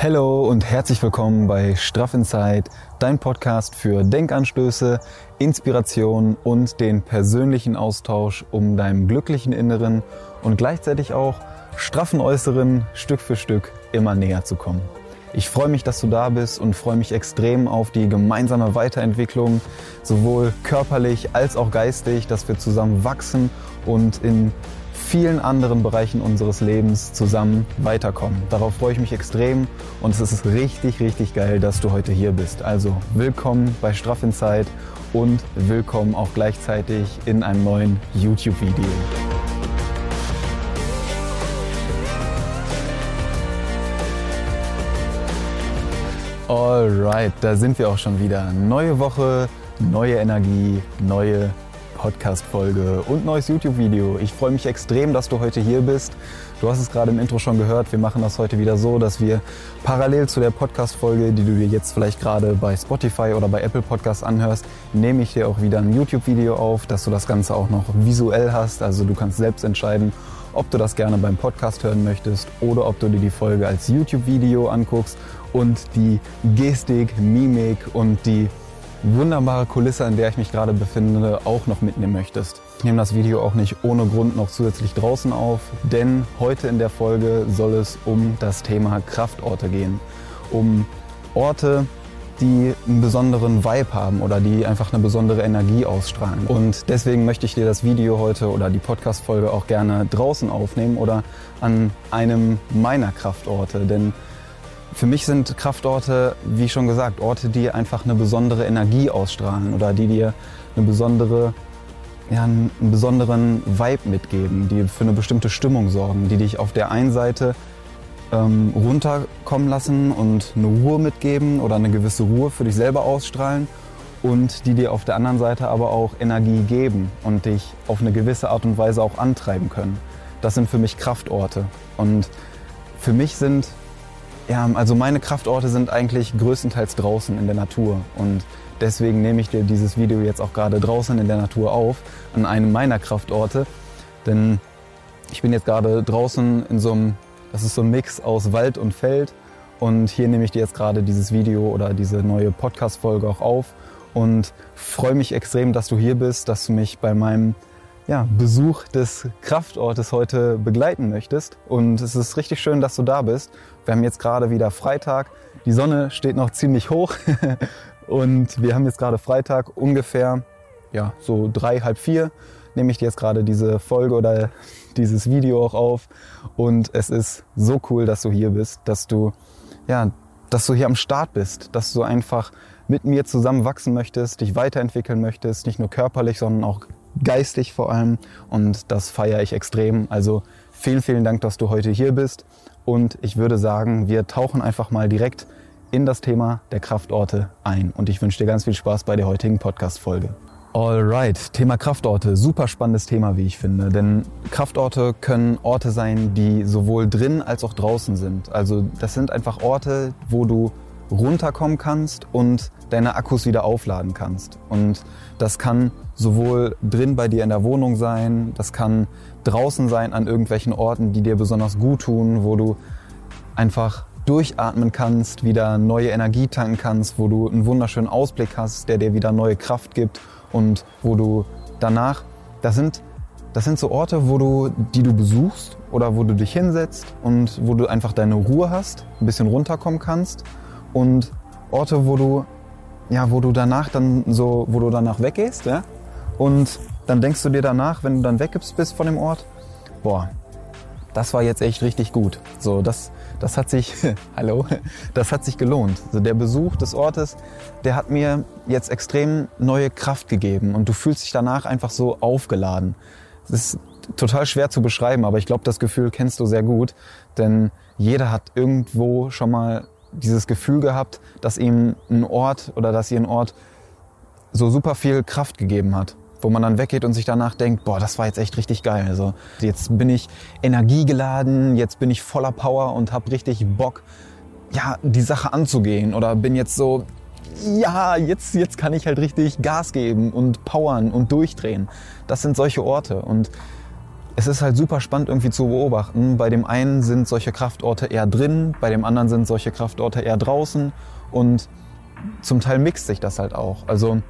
Hallo und herzlich willkommen bei Straff Inside, dein Podcast für Denkanstöße, Inspiration und den persönlichen Austausch, um deinem glücklichen Inneren und gleichzeitig auch straffen Äußeren Stück für Stück immer näher zu kommen. Ich freue mich, dass du da bist und freue mich extrem auf die gemeinsame Weiterentwicklung, sowohl körperlich als auch geistig, dass wir zusammen wachsen und in vielen anderen Bereichen unseres Lebens zusammen weiterkommen. Darauf freue ich mich extrem und es ist richtig, richtig geil, dass du heute hier bist. Also willkommen bei Straff in Zeit und willkommen auch gleichzeitig in einem neuen YouTube-Video. Alright, da sind wir auch schon wieder. Neue Woche, neue Energie, neue Podcast-Folge und neues YouTube-Video. Ich freue mich extrem, dass du heute hier bist. Du hast es gerade im Intro schon gehört. Wir machen das heute wieder so, dass wir parallel zu der Podcast-Folge, die du dir jetzt vielleicht gerade bei Spotify oder bei Apple Podcasts anhörst, nehme ich dir auch wieder ein YouTube-Video auf, dass du das Ganze auch noch visuell hast. Also du kannst selbst entscheiden, ob du das gerne beim Podcast hören möchtest oder ob du dir die Folge als YouTube-Video anguckst und die Gestik, Mimik und die wunderbare Kulisse, in der ich mich gerade befinde, auch noch mitnehmen möchtest. Ich nehme das Video auch nicht ohne Grund noch zusätzlich draußen auf, denn heute in der Folge soll es um das Thema Kraftorte gehen. Um Orte, die einen besonderen Vibe haben oder die einfach eine besondere Energie ausstrahlen. Und deswegen möchte ich dir das Video heute oder die Podcast-Folge auch gerne draußen aufnehmen oder an einem meiner Kraftorte, denn für mich sind Kraftorte, wie schon gesagt, Orte, die einfach eine besondere Energie ausstrahlen oder die dir eine besondere, ja, einen besonderen Vibe mitgeben, die für eine bestimmte Stimmung sorgen, die dich auf der einen Seite ähm, runterkommen lassen und eine Ruhe mitgeben oder eine gewisse Ruhe für dich selber ausstrahlen und die dir auf der anderen Seite aber auch Energie geben und dich auf eine gewisse Art und Weise auch antreiben können. Das sind für mich Kraftorte und für mich sind ja, also meine Kraftorte sind eigentlich größtenteils draußen in der Natur. Und deswegen nehme ich dir dieses Video jetzt auch gerade draußen in der Natur auf, an einem meiner Kraftorte, denn ich bin jetzt gerade draußen in so einem, das ist so ein Mix aus Wald und Feld. Und hier nehme ich dir jetzt gerade dieses Video oder diese neue Podcast-Folge auch auf. Und freue mich extrem, dass du hier bist, dass du mich bei meinem ja, Besuch des Kraftortes heute begleiten möchtest. Und es ist richtig schön, dass du da bist. Wir haben jetzt gerade wieder Freitag. Die Sonne steht noch ziemlich hoch. und wir haben jetzt gerade Freitag ungefähr, ja, so drei, halb vier nehme ich dir jetzt gerade diese Folge oder dieses Video auch auf. Und es ist so cool, dass du hier bist, dass du, ja, dass du hier am Start bist, dass du einfach mit mir zusammen wachsen möchtest, dich weiterentwickeln möchtest, nicht nur körperlich, sondern auch geistig vor allem. Und das feiere ich extrem. Also vielen, vielen Dank, dass du heute hier bist. Und ich würde sagen, wir tauchen einfach mal direkt in das Thema der Kraftorte ein. Und ich wünsche dir ganz viel Spaß bei der heutigen Podcast-Folge. Alright, Thema Kraftorte. Super spannendes Thema, wie ich finde. Denn Kraftorte können Orte sein, die sowohl drin als auch draußen sind. Also das sind einfach Orte, wo du runterkommen kannst und deine Akkus wieder aufladen kannst. Und das kann sowohl drin bei dir in der Wohnung sein, das kann draußen sein an irgendwelchen Orten, die dir besonders gut tun, wo du einfach durchatmen kannst, wieder neue Energie tanken kannst, wo du einen wunderschönen Ausblick hast, der dir wieder neue Kraft gibt und wo du danach, das sind, das sind so Orte, wo du, die du besuchst oder wo du dich hinsetzt und wo du einfach deine Ruhe hast, ein bisschen runterkommen kannst und Orte, wo du, ja, wo du danach dann so, wo du danach weggehst, ja, und dann denkst du dir danach, wenn du dann weggibst bist von dem Ort, boah, das war jetzt echt richtig gut. So, das, das hat sich, hallo, das hat sich gelohnt. Also der Besuch des Ortes, der hat mir jetzt extrem neue Kraft gegeben und du fühlst dich danach einfach so aufgeladen. Das ist total schwer zu beschreiben, aber ich glaube, das Gefühl kennst du sehr gut, denn jeder hat irgendwo schon mal dieses Gefühl gehabt, dass ihm ein Ort oder dass ihr ein Ort so super viel Kraft gegeben hat wo man dann weggeht und sich danach denkt, boah, das war jetzt echt richtig geil. Also jetzt bin ich energiegeladen, jetzt bin ich voller Power und habe richtig Bock, ja, die Sache anzugehen oder bin jetzt so, ja, jetzt, jetzt kann ich halt richtig Gas geben und powern und durchdrehen. Das sind solche Orte und es ist halt super spannend irgendwie zu beobachten. Bei dem einen sind solche Kraftorte eher drin, bei dem anderen sind solche Kraftorte eher draußen und zum Teil mixt sich das halt auch. Also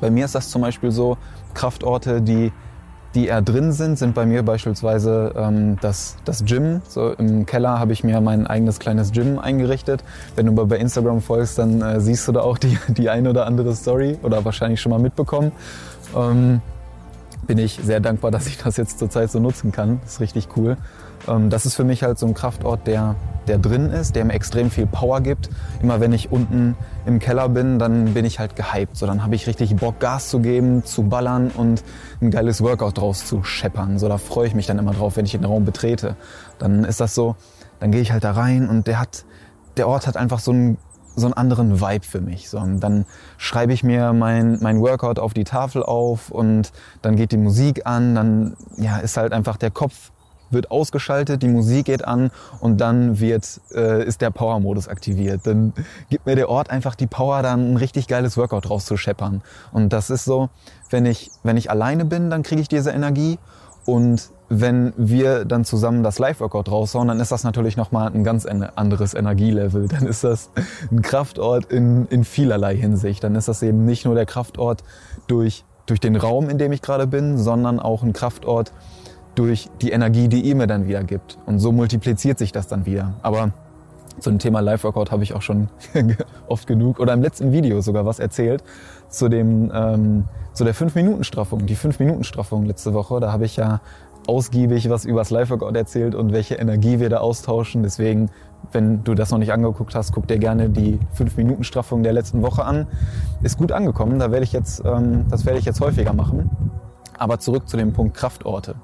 bei mir ist das zum Beispiel so, Kraftorte, die, die eher drin sind, sind bei mir beispielsweise ähm, das, das Gym. So im Keller habe ich mir mein eigenes kleines Gym eingerichtet. Wenn du bei Instagram folgst, dann äh, siehst du da auch die, die eine oder andere Story oder wahrscheinlich schon mal mitbekommen. Ähm, bin ich sehr dankbar, dass ich das jetzt zurzeit so nutzen kann. Das ist richtig cool. Ähm, das ist für mich halt so ein Kraftort, der, der drin ist, der mir extrem viel Power gibt. Immer wenn ich unten im Keller bin, dann bin ich halt gehypt. So, dann habe ich richtig Bock, Gas zu geben, zu ballern und ein geiles Workout draus zu scheppern. So, da freue ich mich dann immer drauf, wenn ich den Raum betrete. Dann ist das so, dann gehe ich halt da rein und der hat, der Ort hat einfach so ein so einen anderen Vibe für mich. So, dann schreibe ich mir mein, mein Workout auf die Tafel auf und dann geht die Musik an, dann ja, ist halt einfach der Kopf wird ausgeschaltet, die Musik geht an und dann wird, äh, ist der Power-Modus aktiviert. Dann gibt mir der Ort einfach die Power, dann ein richtig geiles Workout rauszuscheppern. Und das ist so, wenn ich, wenn ich alleine bin, dann kriege ich diese Energie und wenn wir dann zusammen das Live-Workout raushauen, dann ist das natürlich nochmal ein ganz anderes Energielevel. Dann ist das ein Kraftort in, in vielerlei Hinsicht. Dann ist das eben nicht nur der Kraftort durch, durch den Raum, in dem ich gerade bin, sondern auch ein Kraftort durch die Energie, die ihr mir dann wieder gibt. Und so multipliziert sich das dann wieder. Aber zu dem Thema Live-Workout habe ich auch schon oft genug oder im letzten Video sogar was erzählt zu dem ähm, zu der 5-Minuten-Straffung. Die 5-Minuten-Straffung letzte Woche, da habe ich ja ausgiebig was über das Live-Workout erzählt und welche Energie wir da austauschen. Deswegen, wenn du das noch nicht angeguckt hast, guck dir gerne die 5-Minuten-Straffung der letzten Woche an. Ist gut angekommen, da werde ich jetzt, ähm, das werde ich jetzt häufiger machen. Aber zurück zu dem Punkt Kraftorte.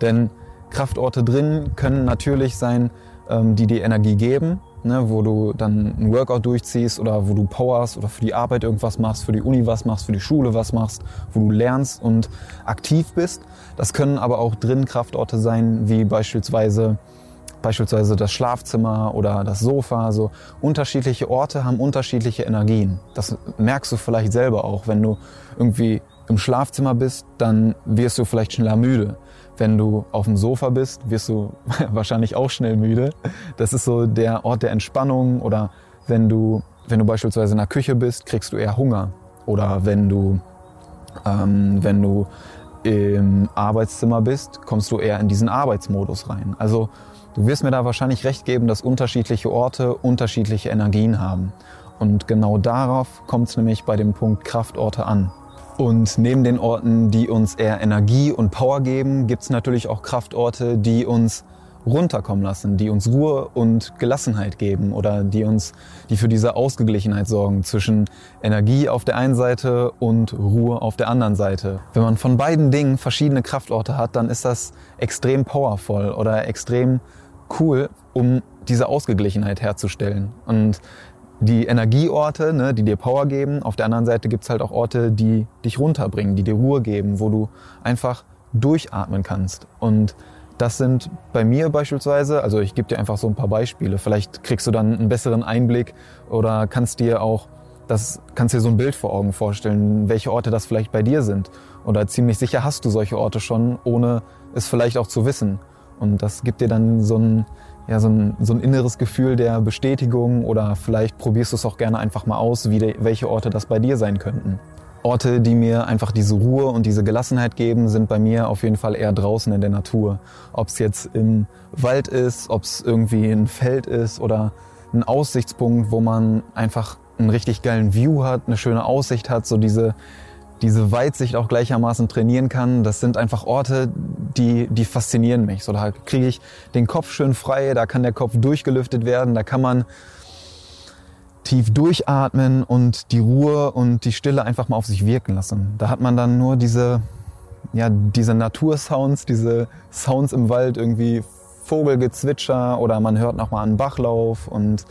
Denn Kraftorte drin können natürlich sein, ähm, die die Energie geben, ne, wo du dann ein Workout durchziehst oder wo du powerst oder für die Arbeit irgendwas machst, für die Uni was machst, für die Schule was machst, wo du lernst und aktiv bist. Das können aber auch drin Kraftorte sein, wie beispielsweise beispielsweise das Schlafzimmer oder das Sofa. So unterschiedliche Orte haben unterschiedliche Energien. Das merkst du vielleicht selber auch, wenn du irgendwie im Schlafzimmer bist, dann wirst du vielleicht schneller müde. Wenn du auf dem Sofa bist, wirst du wahrscheinlich auch schnell müde. Das ist so der Ort der Entspannung. Oder wenn du, wenn du beispielsweise in der Küche bist, kriegst du eher Hunger. Oder wenn du, ähm, wenn du im Arbeitszimmer bist, kommst du eher in diesen Arbeitsmodus rein. Also du wirst mir da wahrscheinlich recht geben, dass unterschiedliche Orte unterschiedliche Energien haben. Und genau darauf kommt es nämlich bei dem Punkt Kraftorte an. Und neben den Orten, die uns eher Energie und Power geben, gibt es natürlich auch Kraftorte, die uns runterkommen lassen, die uns Ruhe und Gelassenheit geben oder die uns, die für diese Ausgeglichenheit sorgen zwischen Energie auf der einen Seite und Ruhe auf der anderen Seite. Wenn man von beiden Dingen verschiedene Kraftorte hat, dann ist das extrem powervoll oder extrem cool, um diese Ausgeglichenheit herzustellen. Und die Energieorte, ne, die dir Power geben. Auf der anderen Seite gibt's halt auch Orte, die dich runterbringen, die dir Ruhe geben, wo du einfach durchatmen kannst. Und das sind bei mir beispielsweise, also ich gebe dir einfach so ein paar Beispiele. Vielleicht kriegst du dann einen besseren Einblick oder kannst dir auch das kannst dir so ein Bild vor Augen vorstellen, welche Orte das vielleicht bei dir sind. Oder ziemlich sicher hast du solche Orte schon, ohne es vielleicht auch zu wissen. Und das gibt dir dann so ein, ja, so ein, so ein inneres Gefühl der Bestätigung oder vielleicht probierst du es auch gerne einfach mal aus, wie de, welche Orte das bei dir sein könnten. Orte, die mir einfach diese Ruhe und diese Gelassenheit geben, sind bei mir auf jeden Fall eher draußen in der Natur. Ob es jetzt im Wald ist, ob es irgendwie ein Feld ist oder ein Aussichtspunkt, wo man einfach einen richtig geilen View hat, eine schöne Aussicht hat, so diese, diese Weitsicht auch gleichermaßen trainieren kann. Das sind einfach Orte, die, die faszinieren mich. So, da kriege ich den Kopf schön frei, da kann der Kopf durchgelüftet werden, da kann man tief durchatmen und die Ruhe und die Stille einfach mal auf sich wirken lassen. Da hat man dann nur diese, ja, diese Natursounds, diese Sounds im Wald, irgendwie Vogelgezwitscher oder man hört nochmal einen Bachlauf und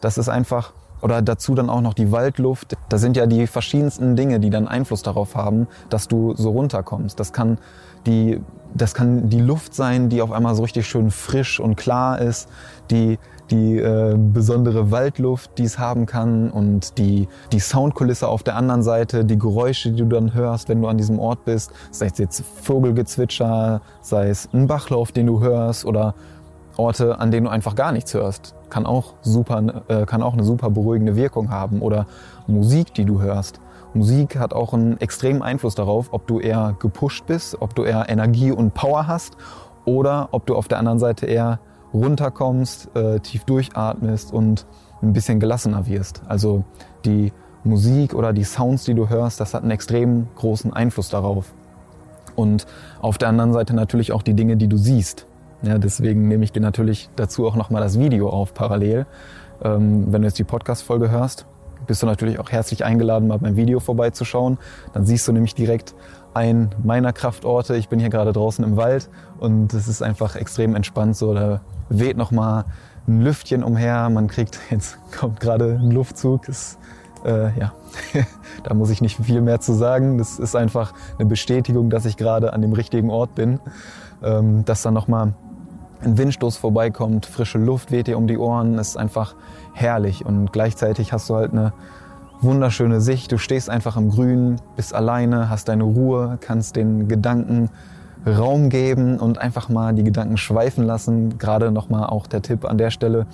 das ist einfach, oder dazu dann auch noch die Waldluft. Da sind ja die verschiedensten Dinge, die dann Einfluss darauf haben, dass du so runterkommst. Das kann die das kann die Luft sein, die auf einmal so richtig schön frisch und klar ist, die die äh, besondere Waldluft, die es haben kann und die, die Soundkulisse auf der anderen Seite, die Geräusche, die du dann hörst, wenn du an diesem Ort bist, sei es jetzt Vogelgezwitscher, sei es ein Bachlauf, den du hörst oder Orte, an denen du einfach gar nichts hörst, kann auch super, äh, kann auch eine super beruhigende Wirkung haben oder Musik, die du hörst. Musik hat auch einen extremen Einfluss darauf, ob du eher gepusht bist, ob du eher Energie und Power hast oder ob du auf der anderen Seite eher runterkommst, äh, tief durchatmest und ein bisschen gelassener wirst. Also die Musik oder die Sounds, die du hörst, das hat einen extrem großen Einfluss darauf. Und auf der anderen Seite natürlich auch die Dinge, die du siehst. Ja, deswegen nehme ich dir natürlich dazu auch nochmal das Video auf parallel. Ähm, wenn du jetzt die Podcast-Folge hörst, bist du natürlich auch herzlich eingeladen, mal beim Video vorbeizuschauen. Dann siehst du nämlich direkt einen meiner Kraftorte. Ich bin hier gerade draußen im Wald und es ist einfach extrem entspannt so. Da weht noch mal ein Lüftchen umher. Man kriegt, jetzt kommt gerade ein Luftzug. Das, äh, ja, da muss ich nicht viel mehr zu sagen. Das ist einfach eine Bestätigung, dass ich gerade an dem richtigen Ort bin. Ähm, dass dann noch mal ein Windstoß vorbeikommt, frische Luft weht dir um die Ohren, ist einfach herrlich. Und gleichzeitig hast du halt eine wunderschöne Sicht. Du stehst einfach im Grün, bist alleine, hast deine Ruhe, kannst den Gedanken Raum geben und einfach mal die Gedanken schweifen lassen. Gerade nochmal auch der Tipp an der Stelle,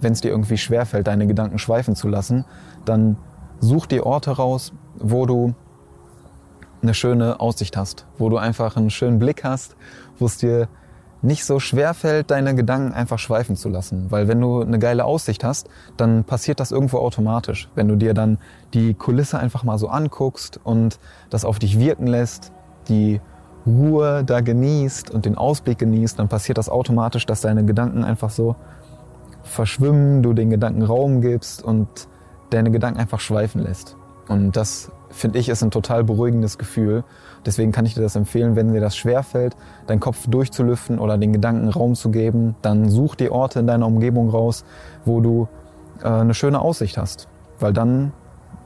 wenn es dir irgendwie schwerfällt, deine Gedanken schweifen zu lassen, dann such dir Orte raus, wo du eine schöne Aussicht hast, wo du einfach einen schönen Blick hast, wo es dir nicht so schwer fällt, deine Gedanken einfach schweifen zu lassen. Weil wenn du eine geile Aussicht hast, dann passiert das irgendwo automatisch. Wenn du dir dann die Kulisse einfach mal so anguckst und das auf dich wirken lässt, die Ruhe da genießt und den Ausblick genießt, dann passiert das automatisch, dass deine Gedanken einfach so verschwimmen, du den Gedanken Raum gibst und deine Gedanken einfach schweifen lässt. Und das finde ich ist ein total beruhigendes Gefühl. Deswegen kann ich dir das empfehlen, wenn dir das schwerfällt, deinen Kopf durchzulüften oder den Gedanken Raum zu geben, dann such dir Orte in deiner Umgebung raus, wo du äh, eine schöne Aussicht hast. Weil dann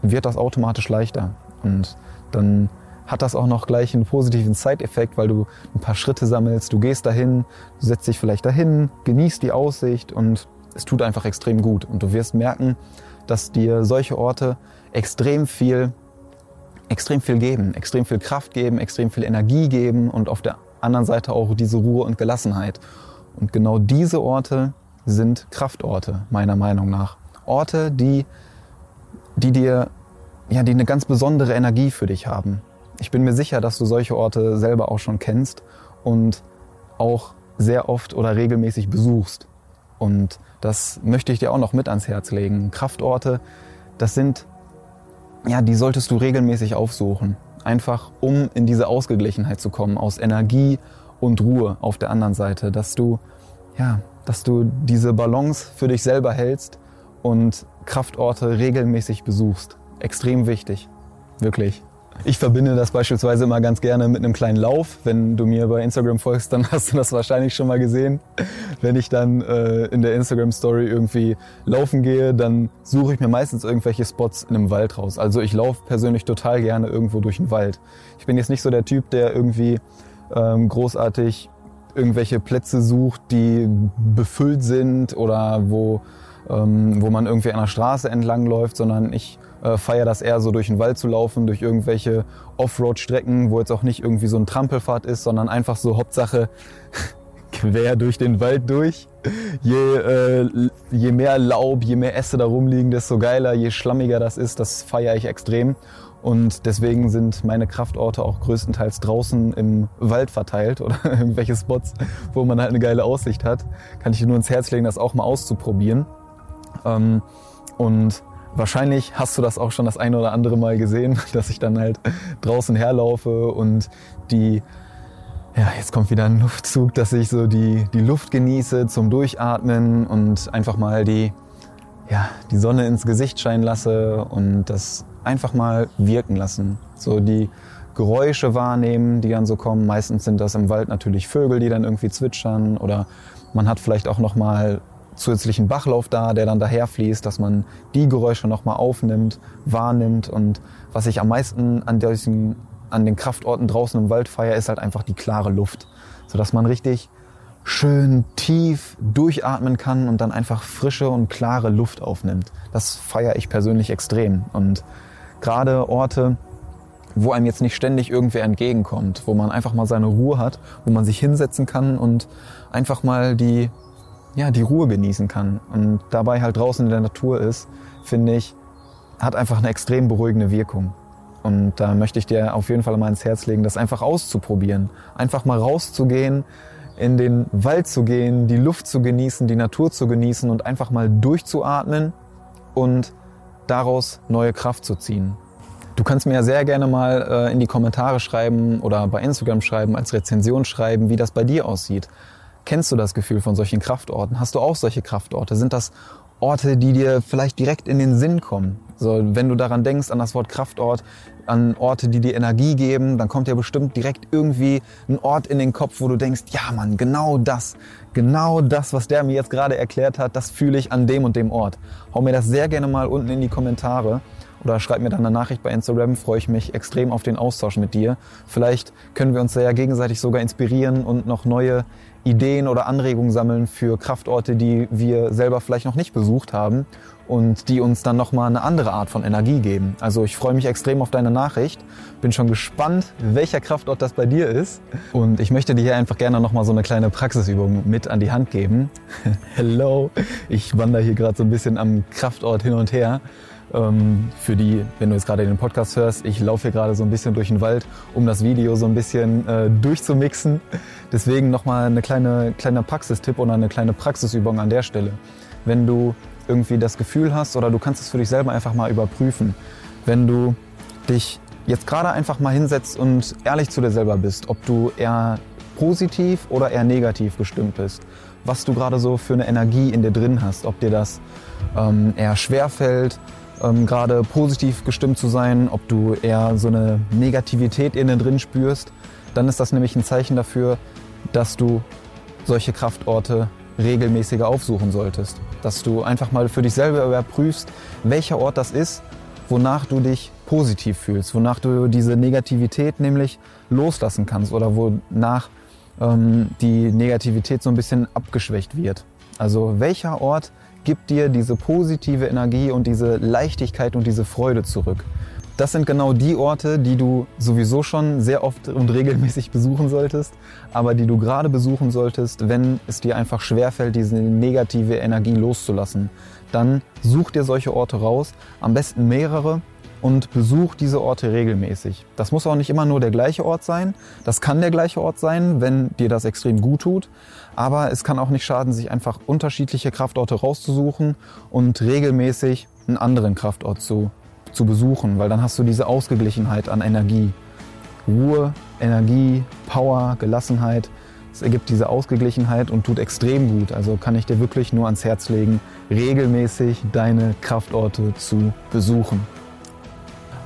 wird das automatisch leichter. Und dann hat das auch noch gleich einen positiven Side-Effekt, weil du ein paar Schritte sammelst, du gehst dahin, du setzt dich vielleicht dahin, genießt die Aussicht und es tut einfach extrem gut. Und du wirst merken, dass dir solche Orte extrem viel, extrem viel geben, extrem viel Kraft geben, extrem viel Energie geben und auf der anderen Seite auch diese Ruhe und Gelassenheit. Und genau diese Orte sind Kraftorte, meiner Meinung nach. Orte, die, die dir, ja, die eine ganz besondere Energie für dich haben. Ich bin mir sicher, dass du solche Orte selber auch schon kennst und auch sehr oft oder regelmäßig besuchst. Und das möchte ich dir auch noch mit ans Herz legen. Kraftorte, das sind, ja, die solltest du regelmäßig aufsuchen. Einfach um in diese Ausgeglichenheit zu kommen, aus Energie und Ruhe auf der anderen Seite, dass du, ja, dass du diese Balance für dich selber hältst und Kraftorte regelmäßig besuchst. Extrem wichtig. Wirklich. Ich verbinde das beispielsweise immer ganz gerne mit einem kleinen Lauf. Wenn du mir bei Instagram folgst, dann hast du das wahrscheinlich schon mal gesehen. Wenn ich dann äh, in der Instagram Story irgendwie laufen gehe, dann suche ich mir meistens irgendwelche Spots in einem Wald raus. Also ich laufe persönlich total gerne irgendwo durch den Wald. Ich bin jetzt nicht so der Typ, der irgendwie ähm, großartig irgendwelche Plätze sucht, die befüllt sind oder wo, ähm, wo man irgendwie an der Straße entlang läuft, sondern ich äh, feiere das eher so durch den Wald zu laufen, durch irgendwelche Offroad-Strecken, wo jetzt auch nicht irgendwie so ein Trampelfahrt ist, sondern einfach so Hauptsache quer durch den Wald durch. Je, äh, je mehr Laub, je mehr Äste da rumliegen, desto geiler, je schlammiger das ist, das feiere ich extrem. Und deswegen sind meine Kraftorte auch größtenteils draußen im Wald verteilt oder irgendwelche Spots, wo man halt eine geile Aussicht hat. Kann ich dir nur ins Herz legen, das auch mal auszuprobieren. Ähm, und Wahrscheinlich hast du das auch schon das eine oder andere Mal gesehen, dass ich dann halt draußen herlaufe und die, ja, jetzt kommt wieder ein Luftzug, dass ich so die, die Luft genieße zum Durchatmen und einfach mal die, ja, die Sonne ins Gesicht scheinen lasse und das einfach mal wirken lassen. So die Geräusche wahrnehmen, die dann so kommen. Meistens sind das im Wald natürlich Vögel, die dann irgendwie zwitschern oder man hat vielleicht auch noch mal zusätzlichen Bachlauf da, der dann daherfließt, dass man die Geräusche nochmal aufnimmt, wahrnimmt. Und was ich am meisten an diesen an den Kraftorten draußen im Wald feiere, ist halt einfach die klare Luft. Sodass man richtig schön tief durchatmen kann und dann einfach frische und klare Luft aufnimmt. Das feiere ich persönlich extrem. Und gerade Orte, wo einem jetzt nicht ständig irgendwer entgegenkommt, wo man einfach mal seine Ruhe hat, wo man sich hinsetzen kann und einfach mal die, ja, die Ruhe genießen kann und dabei halt draußen in der Natur ist, finde ich, hat einfach eine extrem beruhigende Wirkung. Und da möchte ich dir auf jeden Fall mal ins Herz legen, das einfach auszuprobieren. Einfach mal rauszugehen, in den Wald zu gehen, die Luft zu genießen, die Natur zu genießen und einfach mal durchzuatmen und daraus neue Kraft zu ziehen. Du kannst mir ja sehr gerne mal äh, in die Kommentare schreiben oder bei Instagram schreiben, als Rezension schreiben, wie das bei dir aussieht. Kennst du das Gefühl von solchen Kraftorten? Hast du auch solche Kraftorte? Sind das Orte, die dir vielleicht direkt in den Sinn kommen? So, wenn du daran denkst, an das Wort Kraftort, an Orte, die dir Energie geben, dann kommt ja bestimmt direkt irgendwie ein Ort in den Kopf, wo du denkst, ja Mann, genau das, genau das, was der mir jetzt gerade erklärt hat, das fühle ich an dem und dem Ort. Hau mir das sehr gerne mal unten in die Kommentare oder schreib mir dann eine Nachricht bei Instagram, freue ich mich extrem auf den Austausch mit dir. Vielleicht können wir uns da ja gegenseitig sogar inspirieren und noch neue Ideen oder Anregungen sammeln für Kraftorte, die wir selber vielleicht noch nicht besucht haben und die uns dann nochmal eine andere Art von Energie geben. Also ich freue mich extrem auf deine Nachricht, bin schon gespannt, welcher Kraftort das bei dir ist und ich möchte dir hier einfach gerne nochmal so eine kleine Praxisübung mit an die Hand geben. Hello, ich wandere hier gerade so ein bisschen am Kraftort hin und her für die, wenn du jetzt gerade den Podcast hörst, ich laufe hier gerade so ein bisschen durch den Wald, um das Video so ein bisschen äh, durchzumixen. Deswegen nochmal eine kleine, kleiner Praxistipp oder eine kleine Praxisübung an der Stelle. Wenn du irgendwie das Gefühl hast oder du kannst es für dich selber einfach mal überprüfen, wenn du dich jetzt gerade einfach mal hinsetzt und ehrlich zu dir selber bist, ob du eher positiv oder eher negativ gestimmt bist, was du gerade so für eine Energie in dir drin hast, ob dir das ähm, eher schwer fällt, ähm, gerade positiv gestimmt zu sein, ob du eher so eine Negativität innen drin spürst, dann ist das nämlich ein Zeichen dafür, dass du solche Kraftorte regelmäßiger aufsuchen solltest. Dass du einfach mal für dich selber überprüfst, welcher Ort das ist, wonach du dich positiv fühlst, wonach du diese Negativität nämlich loslassen kannst oder wonach ähm, die Negativität so ein bisschen abgeschwächt wird. Also welcher Ort gibt dir diese positive Energie und diese Leichtigkeit und diese Freude zurück. Das sind genau die Orte, die du sowieso schon sehr oft und regelmäßig besuchen solltest, aber die du gerade besuchen solltest, wenn es dir einfach schwerfällt, diese negative Energie loszulassen. Dann such dir solche Orte raus, am besten mehrere und besuch diese Orte regelmäßig. Das muss auch nicht immer nur der gleiche Ort sein. Das kann der gleiche Ort sein, wenn dir das extrem gut tut. Aber es kann auch nicht schaden, sich einfach unterschiedliche Kraftorte rauszusuchen und regelmäßig einen anderen Kraftort zu, zu besuchen, weil dann hast du diese Ausgeglichenheit an Energie. Ruhe, Energie, Power, Gelassenheit. Es ergibt diese Ausgeglichenheit und tut extrem gut. Also kann ich dir wirklich nur ans Herz legen, regelmäßig deine Kraftorte zu besuchen.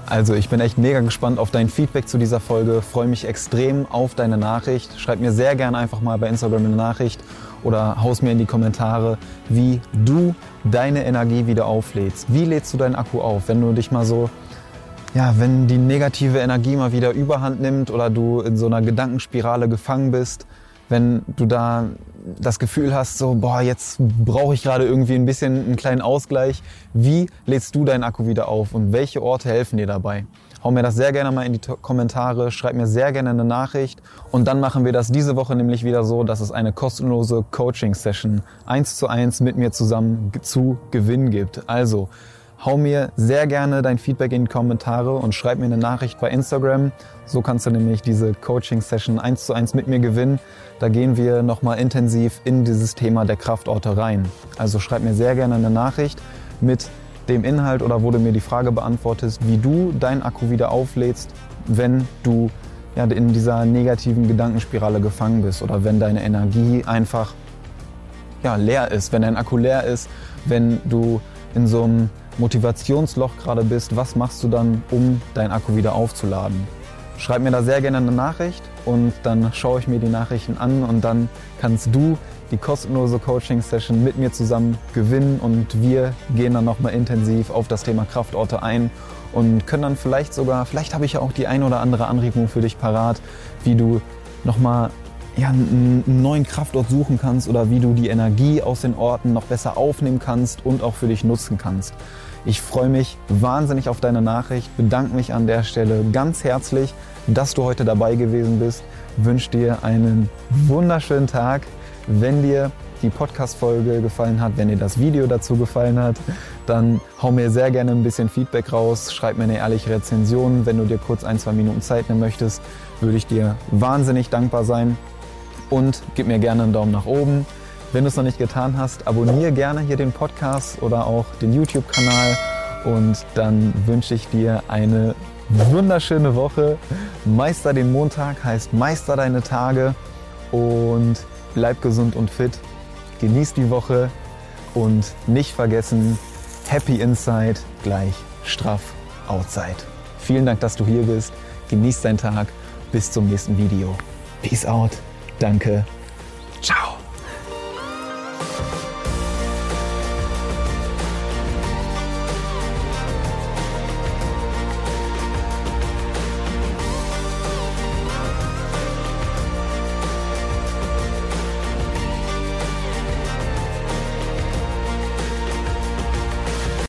Also ich bin echt mega gespannt auf dein Feedback zu dieser Folge, freue mich extrem auf deine Nachricht. Schreib mir sehr gerne einfach mal bei Instagram eine Nachricht oder haus mir in die Kommentare, wie du deine Energie wieder auflädst. Wie lädst du deinen Akku auf, wenn du dich mal so, ja, wenn die negative Energie mal wieder überhand nimmt oder du in so einer Gedankenspirale gefangen bist, wenn du da das Gefühl hast, so, boah, jetzt brauche ich gerade irgendwie ein bisschen einen kleinen Ausgleich. Wie lädst du deinen Akku wieder auf und welche Orte helfen dir dabei? Hau mir das sehr gerne mal in die Kommentare, schreib mir sehr gerne eine Nachricht und dann machen wir das diese Woche nämlich wieder so, dass es eine kostenlose Coaching-Session eins zu eins mit mir zusammen zu gewinnen gibt. Also, Hau mir sehr gerne dein Feedback in die Kommentare und schreib mir eine Nachricht bei Instagram. So kannst du nämlich diese Coaching-Session eins zu eins mit mir gewinnen. Da gehen wir nochmal intensiv in dieses Thema der Kraftorte rein. Also schreib mir sehr gerne eine Nachricht mit dem Inhalt oder wo du mir die Frage beantwortest, wie du deinen Akku wieder auflädst, wenn du ja, in dieser negativen Gedankenspirale gefangen bist oder wenn deine Energie einfach ja, leer ist, wenn dein Akku leer ist, wenn du in so einem Motivationsloch gerade bist, was machst du dann, um deinen Akku wieder aufzuladen? Schreib mir da sehr gerne eine Nachricht und dann schaue ich mir die Nachrichten an und dann kannst du die kostenlose Coaching-Session mit mir zusammen gewinnen und wir gehen dann nochmal intensiv auf das Thema Kraftorte ein und können dann vielleicht sogar, vielleicht habe ich ja auch die ein oder andere Anregung für dich parat, wie du nochmal ja, einen neuen Kraftort suchen kannst oder wie du die Energie aus den Orten noch besser aufnehmen kannst und auch für dich nutzen kannst. Ich freue mich wahnsinnig auf deine Nachricht, bedanke mich an der Stelle ganz herzlich, dass du heute dabei gewesen bist, wünsche dir einen wunderschönen Tag. Wenn dir die Podcast-Folge gefallen hat, wenn dir das Video dazu gefallen hat, dann hau mir sehr gerne ein bisschen Feedback raus, schreib mir eine ehrliche Rezension. Wenn du dir kurz ein, zwei Minuten Zeit nehmen möchtest, würde ich dir wahnsinnig dankbar sein. Und gib mir gerne einen Daumen nach oben. Wenn du es noch nicht getan hast, abonniere gerne hier den Podcast oder auch den YouTube-Kanal. Und dann wünsche ich dir eine wunderschöne Woche. Meister den Montag heißt Meister deine Tage. Und bleib gesund und fit. Genieß die Woche und nicht vergessen, Happy Inside gleich straff Outside. Vielen Dank, dass du hier bist. Genieß deinen Tag. Bis zum nächsten Video. Peace out. Danke. Ciao.